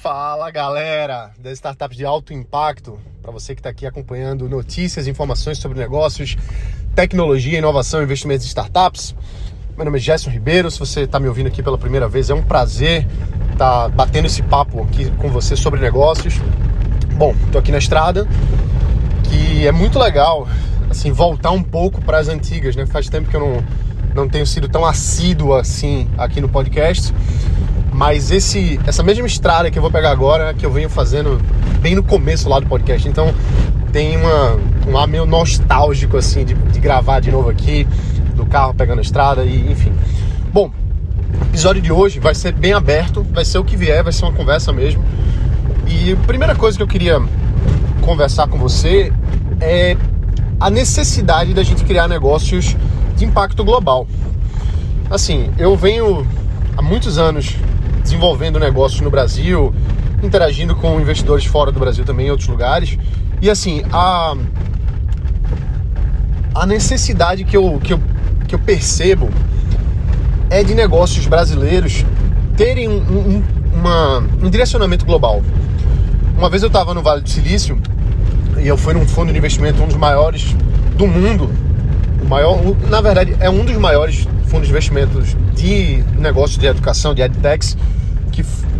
Fala galera das startups de alto impacto, para você que está aqui acompanhando notícias e informações sobre negócios, tecnologia, inovação investimentos em startups. Meu nome é Gerson Ribeiro, se você está me ouvindo aqui pela primeira vez, é um prazer estar tá batendo esse papo aqui com você sobre negócios. Bom, estou aqui na estrada, que é muito legal assim voltar um pouco para as antigas, né? Faz tempo que eu não, não tenho sido tão assíduo assim aqui no podcast. Mas esse, essa mesma estrada que eu vou pegar agora, que eu venho fazendo bem no começo lá do podcast. Então tem uma, um ar meio nostálgico assim de, de gravar de novo aqui, do carro pegando a estrada e enfim. Bom, o episódio de hoje vai ser bem aberto, vai ser o que vier, vai ser uma conversa mesmo. E a primeira coisa que eu queria conversar com você é a necessidade da gente criar negócios de impacto global. Assim, eu venho há muitos anos desenvolvendo negócios no Brasil, interagindo com investidores fora do Brasil também, em outros lugares. E assim, a, a necessidade que eu, que, eu, que eu percebo é de negócios brasileiros terem um, um, uma, um direcionamento global. Uma vez eu estava no Vale do Silício e eu fui num fundo de investimento, um dos maiores do mundo. O maior, na verdade, é um dos maiores fundos de investimentos de negócios de educação, de edtechs,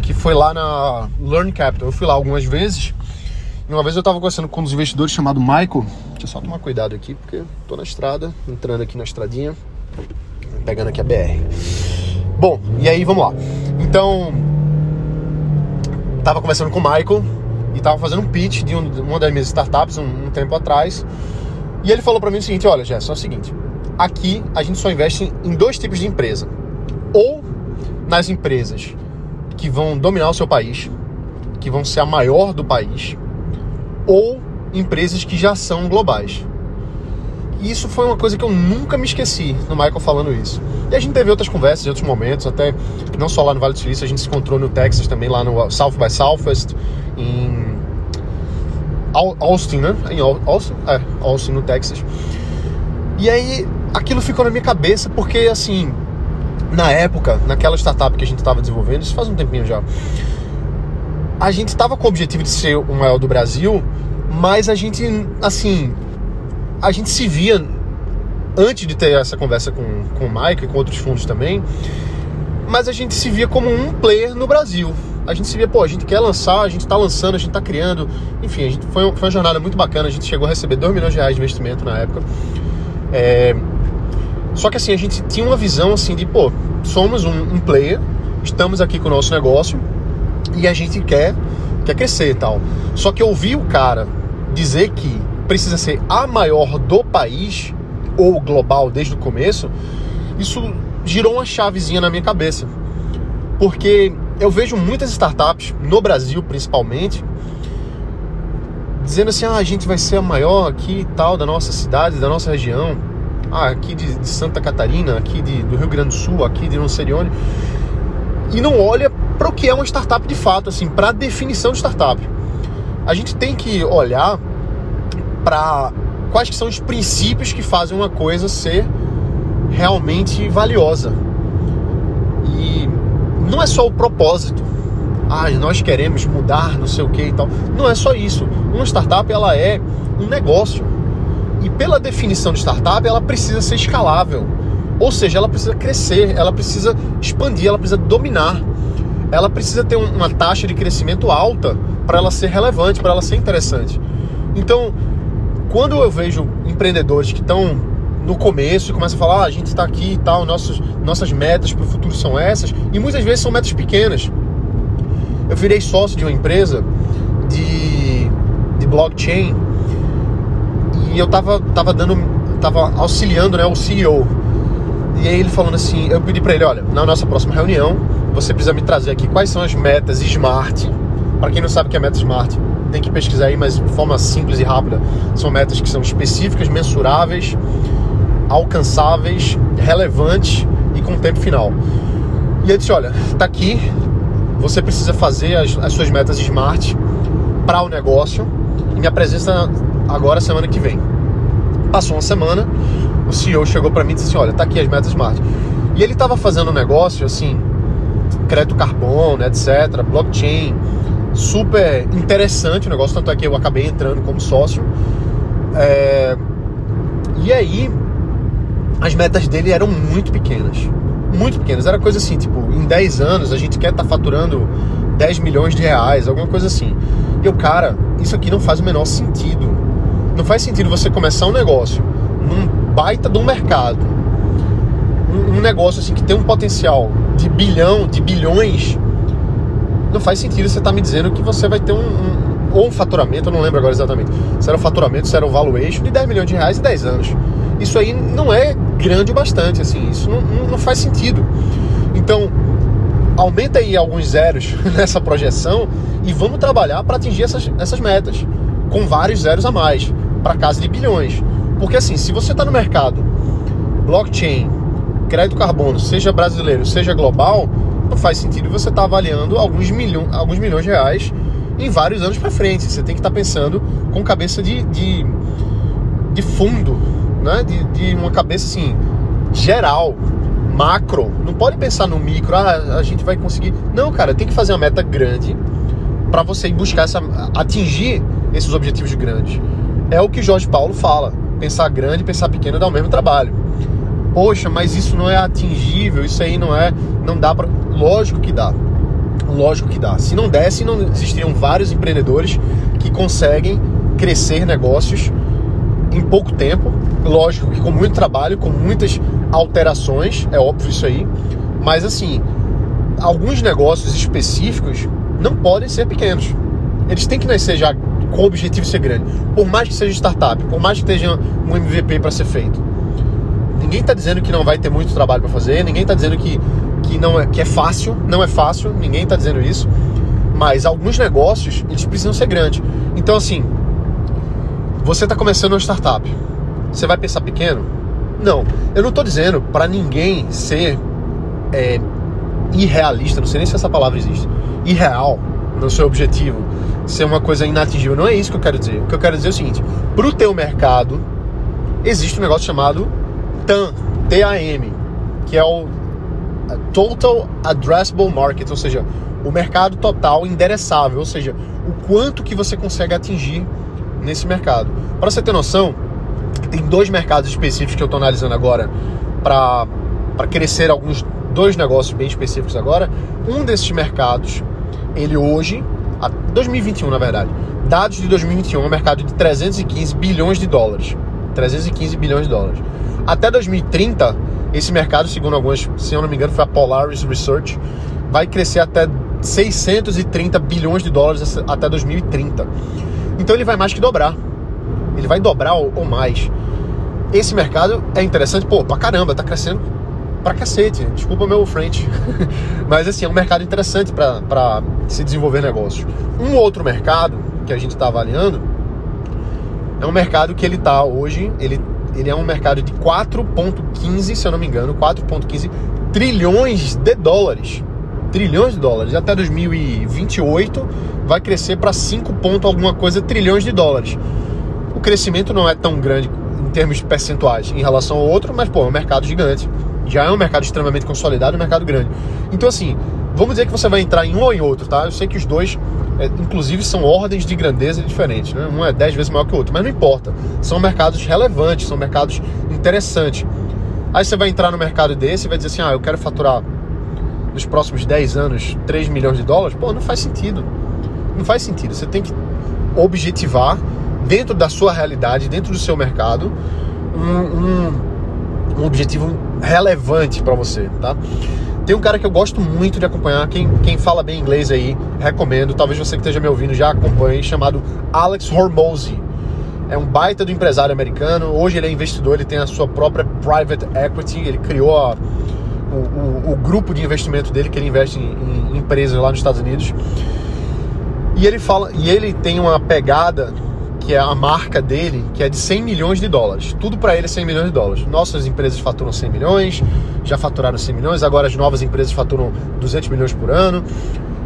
que, foi lá na Learn Capital. Eu fui lá algumas vezes. E uma vez eu estava conversando com um dos investidores chamado Michael. Deixa eu só tomar cuidado aqui, porque estou na estrada, entrando aqui na estradinha, pegando aqui a BR. Bom, e aí vamos lá. Então, estava conversando com o Michael e estava fazendo um pitch de uma das minhas startups um, um tempo atrás. E ele falou para mim o seguinte: olha, Gerson, é o seguinte. Aqui a gente só investe em dois tipos de empresa. Ou nas empresas que vão dominar o seu país, que vão ser a maior do país, ou empresas que já são globais. E isso foi uma coisa que eu nunca me esqueci no Michael falando isso. E a gente teve outras conversas em outros momentos, até não só lá no Vale do Silício, a gente se encontrou no Texas também, lá no South by Southwest, em Austin, né? Em Austin? É, Austin, no Texas. E aí aquilo ficou na minha cabeça porque, assim, na época, naquela startup que a gente estava desenvolvendo, isso faz um tempinho já, a gente estava com o objetivo de ser o maior do Brasil, mas a gente, assim, a gente se via, antes de ter essa conversa com, com o Mike e com outros fundos também, mas a gente se via como um player no Brasil. A gente se via, pô, a gente quer lançar, a gente está lançando, a gente está criando. Enfim, a gente, foi, foi uma jornada muito bacana. A gente chegou a receber 2 milhões de reais de investimento na época. É, só que assim, a gente tinha uma visão assim de, pô, somos um, um player, estamos aqui com o nosso negócio e a gente quer, quer crescer e tal. Só que ouvir o cara dizer que precisa ser a maior do país ou global desde o começo, isso girou uma chavezinha na minha cabeça. Porque eu vejo muitas startups, no Brasil principalmente, dizendo assim: ah, a gente vai ser a maior aqui e tal, da nossa cidade, da nossa região ah, aqui de, de Santa Catarina, aqui de, do Rio Grande do Sul, aqui de não sei de onde, e não olha para o que é uma startup de fato, assim, para a definição de startup. A gente tem que olhar para quais que são os princípios que fazem uma coisa ser realmente valiosa. E não é só o propósito. Ah, nós queremos mudar, não sei o que e tal. Não é só isso. Uma startup ela é um negócio e pela definição de startup, ela precisa ser escalável. Ou seja, ela precisa crescer, ela precisa expandir, ela precisa dominar. Ela precisa ter uma taxa de crescimento alta para ela ser relevante, para ela ser interessante. Então, quando eu vejo empreendedores que estão no começo e começam a falar, ah, a gente está aqui e tal, nossos, nossas metas para o futuro são essas, e muitas vezes são metas pequenas. Eu virei sócio de uma empresa de, de blockchain e eu tava, tava dando, tava auxiliando né, o CEO. E aí ele falando assim, eu pedi para ele, olha, na nossa próxima reunião, você precisa me trazer aqui quais são as metas SMART. Para quem não sabe o que é meta SMART, tem que pesquisar aí, mas de forma simples e rápida. São metas que são específicas, mensuráveis, alcançáveis, relevantes e com tempo final. E ele disse, olha, tá aqui, você precisa fazer as, as suas metas SMART para o negócio e me apresenta agora semana que vem. Passou uma semana, o CEO chegou para mim e disse assim: Olha, tá aqui as metas Smart. E ele estava fazendo um negócio assim, crédito carbono, etc., blockchain, super interessante o negócio, tanto é que eu acabei entrando como sócio. É... E aí, as metas dele eram muito pequenas. Muito pequenas. Era coisa assim, tipo, em 10 anos a gente quer estar tá faturando 10 milhões de reais, alguma coisa assim. E eu, cara, isso aqui não faz o menor sentido. Não faz sentido você começar um negócio num baita um mercado. Um, um negócio assim que tem um potencial de bilhão, de bilhões. Não faz sentido você estar tá me dizendo que você vai ter um, um ou um faturamento, eu não lembro agora exatamente. Se era um faturamento, se era um valuation de 10 milhões de reais em 10 anos. Isso aí não é grande o bastante, assim, isso não, não faz sentido. Então, aumenta aí alguns zeros nessa projeção e vamos trabalhar para atingir essas, essas metas, com vários zeros a mais, para casa de bilhões. Porque assim, se você está no mercado blockchain, crédito carbono, seja brasileiro, seja global, não faz sentido você estar tá avaliando alguns, milhão, alguns milhões de reais em vários anos para frente. Você tem que estar tá pensando com cabeça de, de, de fundo, né? De, de, uma cabeça assim, geral, macro. Não pode pensar no micro, ah, a gente vai conseguir. Não, cara, tem que fazer uma meta grande para você buscar essa, atingir esses objetivos grandes. É o que Jorge Paulo fala. Pensar grande pensar pequeno dá o mesmo trabalho. Poxa, mas isso não é atingível, isso aí não é, não dá para, lógico que dá. Lógico que dá. Se não desse, não existiriam vários empreendedores que conseguem crescer negócios em pouco tempo. Lógico que com muito trabalho, com muitas alterações, é óbvio isso aí. Mas assim, alguns negócios específicos não podem ser pequenos. Eles têm que nascer já com o objetivo de ser grande. Por mais que seja startup, por mais que esteja um MVP para ser feito. Ninguém está dizendo que não vai ter muito trabalho para fazer, ninguém está dizendo que que não é, que é fácil, não é fácil, ninguém está dizendo isso, mas alguns negócios eles precisam ser grandes. Então assim, você está começando uma startup, você vai pensar pequeno? Não, eu não estou dizendo para ninguém ser é, irrealista, não sei nem se essa palavra existe, irreal no seu objetivo, ser uma coisa inatingível. Não é isso que eu quero dizer. O que eu quero dizer é o seguinte: para o teu mercado existe um negócio chamado TAM, T-A-M, que é o Total Addressable Market, ou seja, o mercado total endereçável, ou seja, o quanto que você consegue atingir nesse mercado. Para você ter noção, tem dois mercados específicos que eu estou analisando agora para crescer alguns dois negócios bem específicos agora. Um desses mercados, ele hoje, 2021 na verdade, dados de 2021, é um mercado de 315 bilhões de dólares. 315 bilhões de dólares. Até 2030, esse mercado, segundo algumas, se eu não me engano, foi a Polaris Research, vai crescer até 630 bilhões de dólares até 2030. Então ele vai mais que dobrar. Ele vai dobrar ou mais. Esse mercado é interessante, pô, pra caramba, tá crescendo pra cacete. Desculpa meu frente. Mas assim, é um mercado interessante para se desenvolver negócios. Um outro mercado que a gente está avaliando é um mercado que ele tá hoje, ele ele é um mercado de 4,15, se eu não me engano, 4,15 trilhões de dólares. Trilhões de dólares. Até 2028 vai crescer para 5 ponto alguma coisa trilhões de dólares. O crescimento não é tão grande em termos de percentuais em relação ao outro, mas pô, é um mercado gigante. Já é um mercado extremamente consolidado, um mercado grande. Então assim, vamos dizer que você vai entrar em um ou em outro, tá? Eu sei que os dois é, inclusive são ordens de grandeza diferentes, né? um é 10 vezes maior que o outro, mas não importa. São mercados relevantes, são mercados interessantes. Aí você vai entrar no mercado desse e vai dizer assim: ah, eu quero faturar nos próximos 10 anos 3 milhões de dólares. Pô, não faz sentido. Não faz sentido. Você tem que objetivar dentro da sua realidade, dentro do seu mercado, um, um, um objetivo relevante para você, tá? Tem um cara que eu gosto muito de acompanhar, quem, quem fala bem inglês aí, recomendo, talvez você que esteja me ouvindo já acompanhe, chamado Alex Hormozy. É um baita do empresário americano, hoje ele é investidor, ele tem a sua própria private equity, ele criou a, o, o, o, grupo de investimento dele, que ele investe em, em empresas lá nos Estados Unidos. E ele fala, e ele tem uma pegada que é a marca dele, que é de 100 milhões de dólares. Tudo para ele é 100 milhões de dólares. Nossas empresas faturam 100 milhões, já faturaram 100 milhões, agora as novas empresas faturam 200 milhões por ano.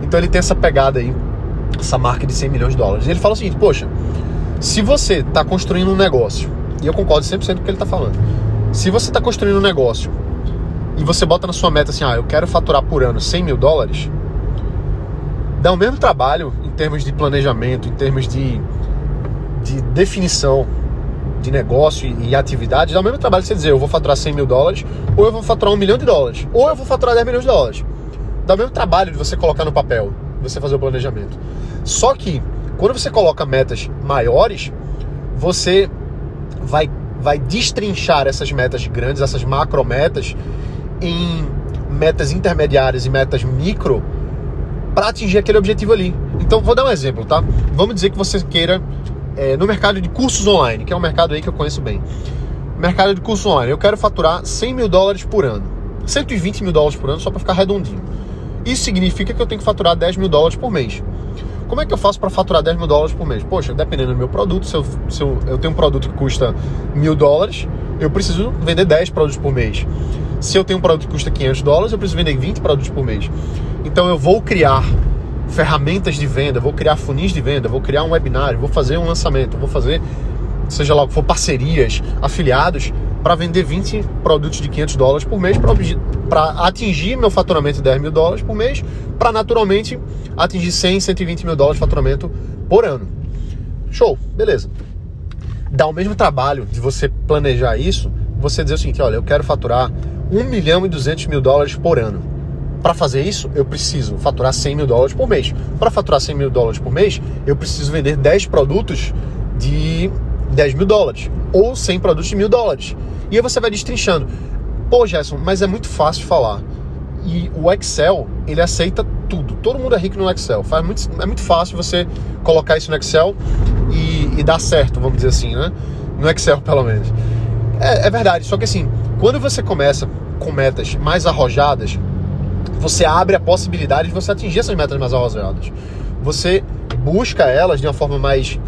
Então ele tem essa pegada aí, essa marca de 100 milhões de dólares. E ele fala o seguinte: poxa, se você está construindo um negócio, e eu concordo 100% com o que ele está falando, se você está construindo um negócio e você bota na sua meta assim, ah, eu quero faturar por ano 100 mil dólares, dá o mesmo trabalho termos de planejamento, em termos de, de definição de negócio e atividade, dá o mesmo trabalho você dizer, eu vou faturar 100 mil dólares, ou eu vou faturar um milhão de dólares, ou eu vou faturar 10 milhões de dólares. Dá o mesmo trabalho de você colocar no papel, você fazer o planejamento. Só que, quando você coloca metas maiores, você vai, vai destrinchar essas metas grandes, essas macro metas, em metas intermediárias e metas micro para atingir aquele objetivo ali. Então, vou dar um exemplo, tá? Vamos dizer que você queira é, no mercado de cursos online, que é um mercado aí que eu conheço bem. Mercado de cursos online, eu quero faturar 100 mil dólares por ano, 120 mil dólares por ano, só para ficar redondinho. Isso significa que eu tenho que faturar 10 mil dólares por mês. Como é que eu faço para faturar 10 mil dólares por mês? Poxa, dependendo do meu produto, se eu, se eu, eu tenho um produto que custa mil dólares, eu preciso vender 10 produtos por mês. Se eu tenho um produto que custa 500 dólares, eu preciso vender 20 produtos por mês. Então eu vou criar ferramentas de venda, vou criar funis de venda, vou criar um webinário, vou fazer um lançamento, vou fazer, seja lá o que for, parcerias, afiliados, para vender 20 produtos de 500 dólares por mês para atingir meu faturamento de 10 mil dólares por mês, para naturalmente atingir 100, 120 mil dólares de faturamento por ano. Show, beleza. Dá o mesmo trabalho de você planejar isso, você dizer o seguinte: olha, eu quero faturar 1 milhão e 200 mil dólares por ano. Para fazer isso, eu preciso faturar 100 mil dólares por mês. Para faturar 100 mil dólares por mês, eu preciso vender 10 produtos de 10 mil dólares ou 100 produtos de mil dólares. E aí você vai destrinchando. Pô, Gerson, mas é muito fácil falar. E o Excel, ele aceita tudo. Todo mundo é rico no Excel. Faz muito, é muito fácil você colocar isso no Excel e, e dar certo, vamos dizer assim, né? No Excel, pelo menos. É, é verdade, só que assim, quando você começa com metas mais arrojadas, você abre a possibilidade de você atingir essas metas mais arrojadas. Você busca elas de uma forma mais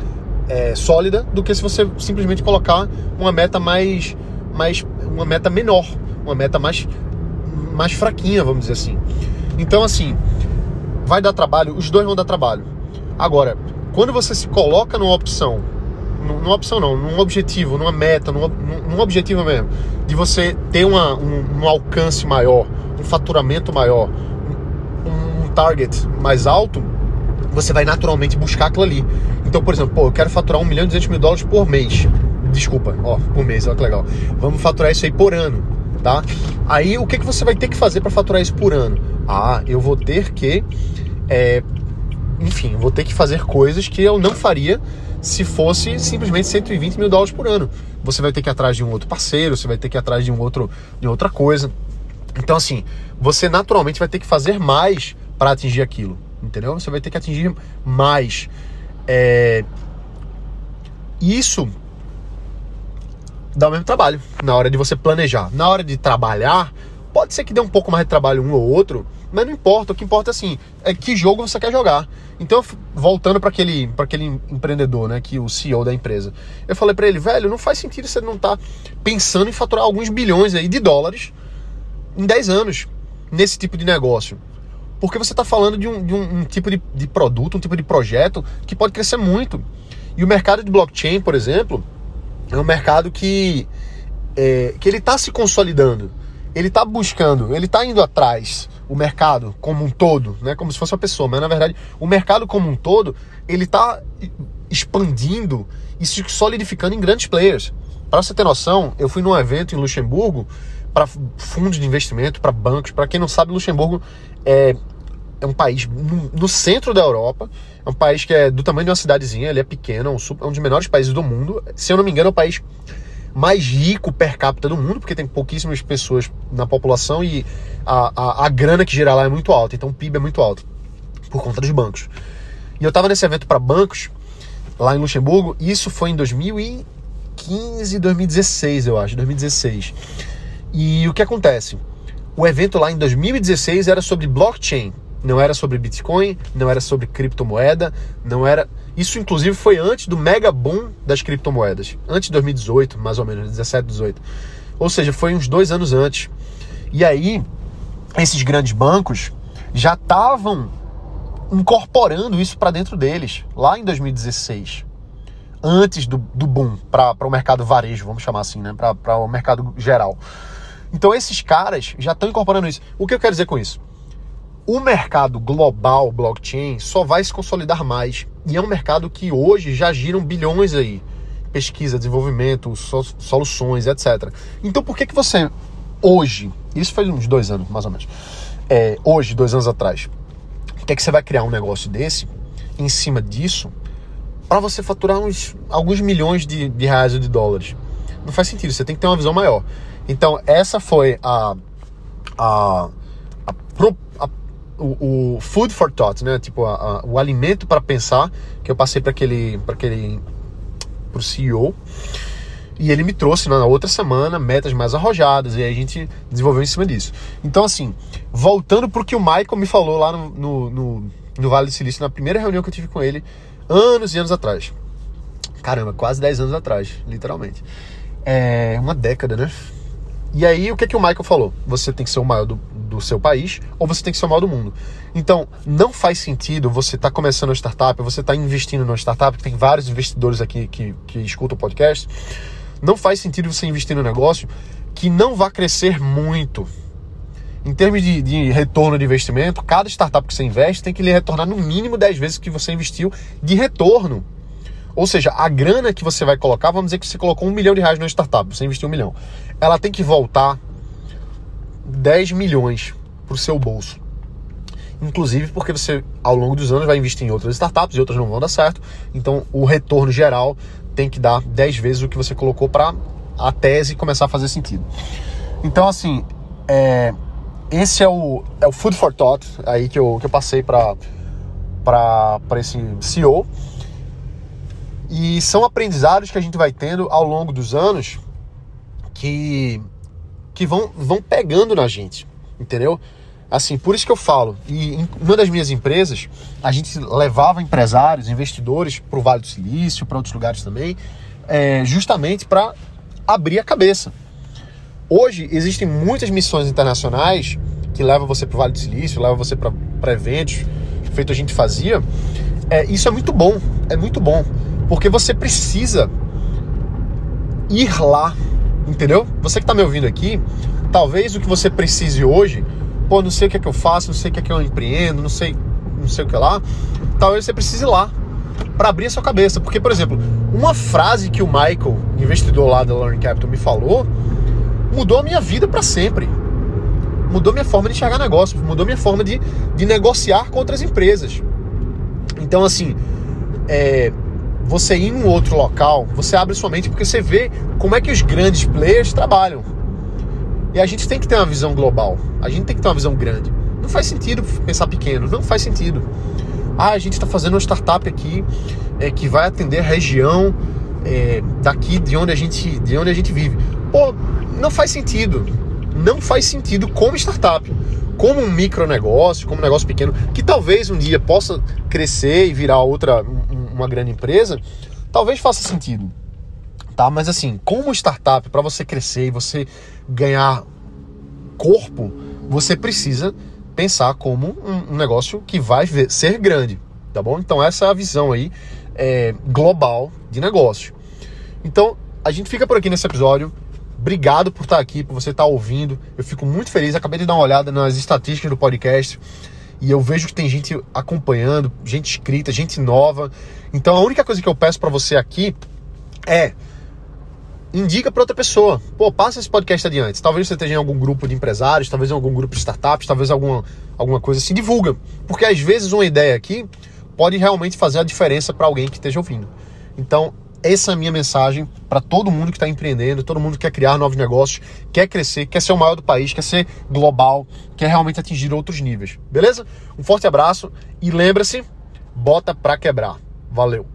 é, sólida do que se você simplesmente colocar uma meta mais, mais uma meta menor, uma meta mais, mais fraquinha, vamos dizer assim. Então, assim, vai dar trabalho, os dois vão dar trabalho. Agora, quando você se coloca numa opção, numa opção não, num objetivo, numa meta, num, num objetivo mesmo, de você ter uma, um, um alcance maior, um faturamento maior, um, target mais alto, você vai naturalmente buscar aquilo ali. Então, por exemplo, pô, eu quero faturar 1 milhão e 200 mil dólares por mês. Desculpa, ó, por mês, olha que legal. Vamos faturar isso aí por ano, tá? Aí, o que, que você vai ter que fazer para faturar isso por ano? Ah, eu vou ter que, é, enfim, vou ter que fazer coisas que eu não faria se fosse simplesmente 120 mil dólares por ano. Você vai ter que ir atrás de um outro parceiro, você vai ter que ir atrás de um outro, de outra coisa. Então, assim, você naturalmente vai ter que fazer mais para atingir aquilo, entendeu? Você vai ter que atingir mais. É... Isso dá o mesmo trabalho na hora de você planejar. Na hora de trabalhar, pode ser que dê um pouco mais de trabalho um ou outro, mas não importa. O que importa assim, é que jogo você quer jogar. Então, voltando para aquele, aquele empreendedor, né, que o CEO da empresa, eu falei para ele, velho, não faz sentido você não estar tá pensando em faturar alguns bilhões aí de dólares em 10 anos nesse tipo de negócio. Porque você está falando de, um, de um, um tipo de, de, produto, um tipo de projeto que pode crescer muito. E o mercado de blockchain, por exemplo, é um mercado que, é, que ele está se consolidando. Ele está buscando, ele está indo atrás. O mercado como um todo, né? como se fosse uma pessoa, mas na verdade o mercado como um todo ele está expandindo e se solidificando em grandes players. Para você ter noção, eu fui num evento em Luxemburgo para fundos de investimento, para bancos. Para quem não sabe, Luxemburgo é, é um país no, no, centro da Europa, é um país que é do tamanho de uma cidadezinha, ele é pequeno, é um, é um dos menores países do mundo. Se eu não me engano, é o país mais rico per capita do mundo, porque tem pouquíssimas pessoas na população e a, a, a grana que gira lá é muito alta, então o PIB é muito alto, por conta dos bancos. E eu estava nesse evento para bancos, lá em Luxemburgo, e isso foi em 2015, 2016, eu acho, 2016. E o que acontece? O evento lá em 2016 era sobre blockchain, não era sobre Bitcoin, não era sobre criptomoeda, não era. Isso inclusive foi antes do mega boom das criptomoedas, antes de 2018, mais ou menos, 17, 18. Ou seja, foi uns dois anos antes. E aí, esses grandes bancos já estavam incorporando isso para dentro deles, lá em 2016 antes do, do boom para o mercado varejo, vamos chamar assim, né? para o mercado geral. Então esses caras já estão incorporando isso. O que eu quero dizer com isso? o mercado global blockchain só vai se consolidar mais. E é um mercado que hoje já giram bilhões aí. Pesquisa, desenvolvimento, soluções, etc. Então por que, que você, hoje, isso faz uns dois anos, mais ou menos, é, hoje, dois anos atrás, por que, que você vai criar um negócio desse, em cima disso, para você faturar uns, alguns milhões de, de reais ou de dólares? Não faz sentido, você tem que ter uma visão maior. Então, essa foi a, a, a, a o, o, food for thought, né? Tipo, a, o alimento para pensar que eu passei para aquele, para aquele, pro CEO. E ele me trouxe na outra semana metas mais arrojadas e aí a gente desenvolveu em cima disso. Então, assim, voltando pro que o Michael me falou lá no, no, no, no Vale do Silício, na primeira reunião que eu tive com ele, anos e anos atrás. Caramba, quase 10 anos atrás, literalmente. É uma década, né? E aí, o que, que o Michael falou? Você tem que ser o maior do, do seu país ou você tem que ser o maior do mundo. Então, não faz sentido você estar tá começando uma startup, você estar tá investindo numa startup, tem vários investidores aqui que, que escutam o podcast. Não faz sentido você investir num negócio que não vai crescer muito. Em termos de, de, retorno de investimento, cada startup que você investe tem que lhe retornar no mínimo 10 vezes que você investiu de retorno. Ou seja, a grana que você vai colocar, vamos dizer que você colocou um milhão de reais numa startup, você investiu um milhão. Ela tem que voltar 10 milhões para o seu bolso. Inclusive porque você, ao longo dos anos, vai investir em outras startups e outras não vão dar certo. Então, o retorno geral tem que dar 10 vezes o que você colocou para a tese começar a fazer sentido. Então, assim, é, esse é o, é o food for thought aí que eu, que eu passei para esse CEO. E são aprendizados que a gente vai tendo ao longo dos anos que, que vão, vão pegando na gente, entendeu? Assim, por isso que eu falo, e em uma das minhas empresas, a gente levava empresários, investidores para o Vale do Silício, para outros lugares também, é, justamente para abrir a cabeça. Hoje existem muitas missões internacionais que levam você para o Vale do Silício, levam você para eventos, feito a gente fazia. É, isso é muito bom, é muito bom. Porque você precisa ir lá, entendeu? Você que está me ouvindo aqui, talvez o que você precise hoje, pô, não sei o que é que eu faço, não sei o que é que eu empreendo, não sei, não sei o que lá, talvez você precise ir lá para abrir a sua cabeça. Porque, por exemplo, uma frase que o Michael, investidor lá da Learning Capital, me falou, mudou a minha vida para sempre. Mudou minha forma de enxergar negócio, mudou minha forma de, de negociar com outras empresas. Então, assim, é, você ir em um outro local, você abre sua mente porque você vê como é que os grandes players trabalham. E a gente tem que ter uma visão global. A gente tem que ter uma visão grande. Não faz sentido pensar pequeno, não faz sentido. Ah, a gente está fazendo uma startup aqui é, que vai atender a região é, daqui de onde, a gente, de onde a gente vive. Pô, não faz sentido. Não faz sentido como startup. Como um micronegócio, como um negócio pequeno, que talvez um dia possa crescer e virar outra, uma grande empresa, talvez faça sentido. Tá? Mas assim, como startup, para você crescer e você ganhar corpo, você precisa pensar como um, negócio que vai ser grande, tá bom? Então essa é a visão aí é, global de negócio. Então a gente fica por aqui nesse episódio. Obrigado por estar aqui, por você estar ouvindo. Eu fico muito feliz. Acabei de dar uma olhada nas estatísticas do podcast e eu vejo que tem gente acompanhando, gente escrita, gente nova. Então a única coisa que eu peço para você aqui é indica para outra pessoa. Pô, passa esse podcast adiante. Talvez você esteja em algum grupo de empresários, talvez em algum grupo de startups, talvez alguma, alguma coisa assim. Divulga. Porque às vezes uma ideia aqui pode realmente fazer a diferença para alguém que esteja ouvindo. Então, essa é a minha mensagem para todo mundo que está empreendendo, todo mundo que quer criar novos negócios, quer crescer, quer ser o maior do país, quer ser global, quer realmente atingir outros níveis. Beleza? Um forte abraço e lembra-se, bota para quebrar. Valeu!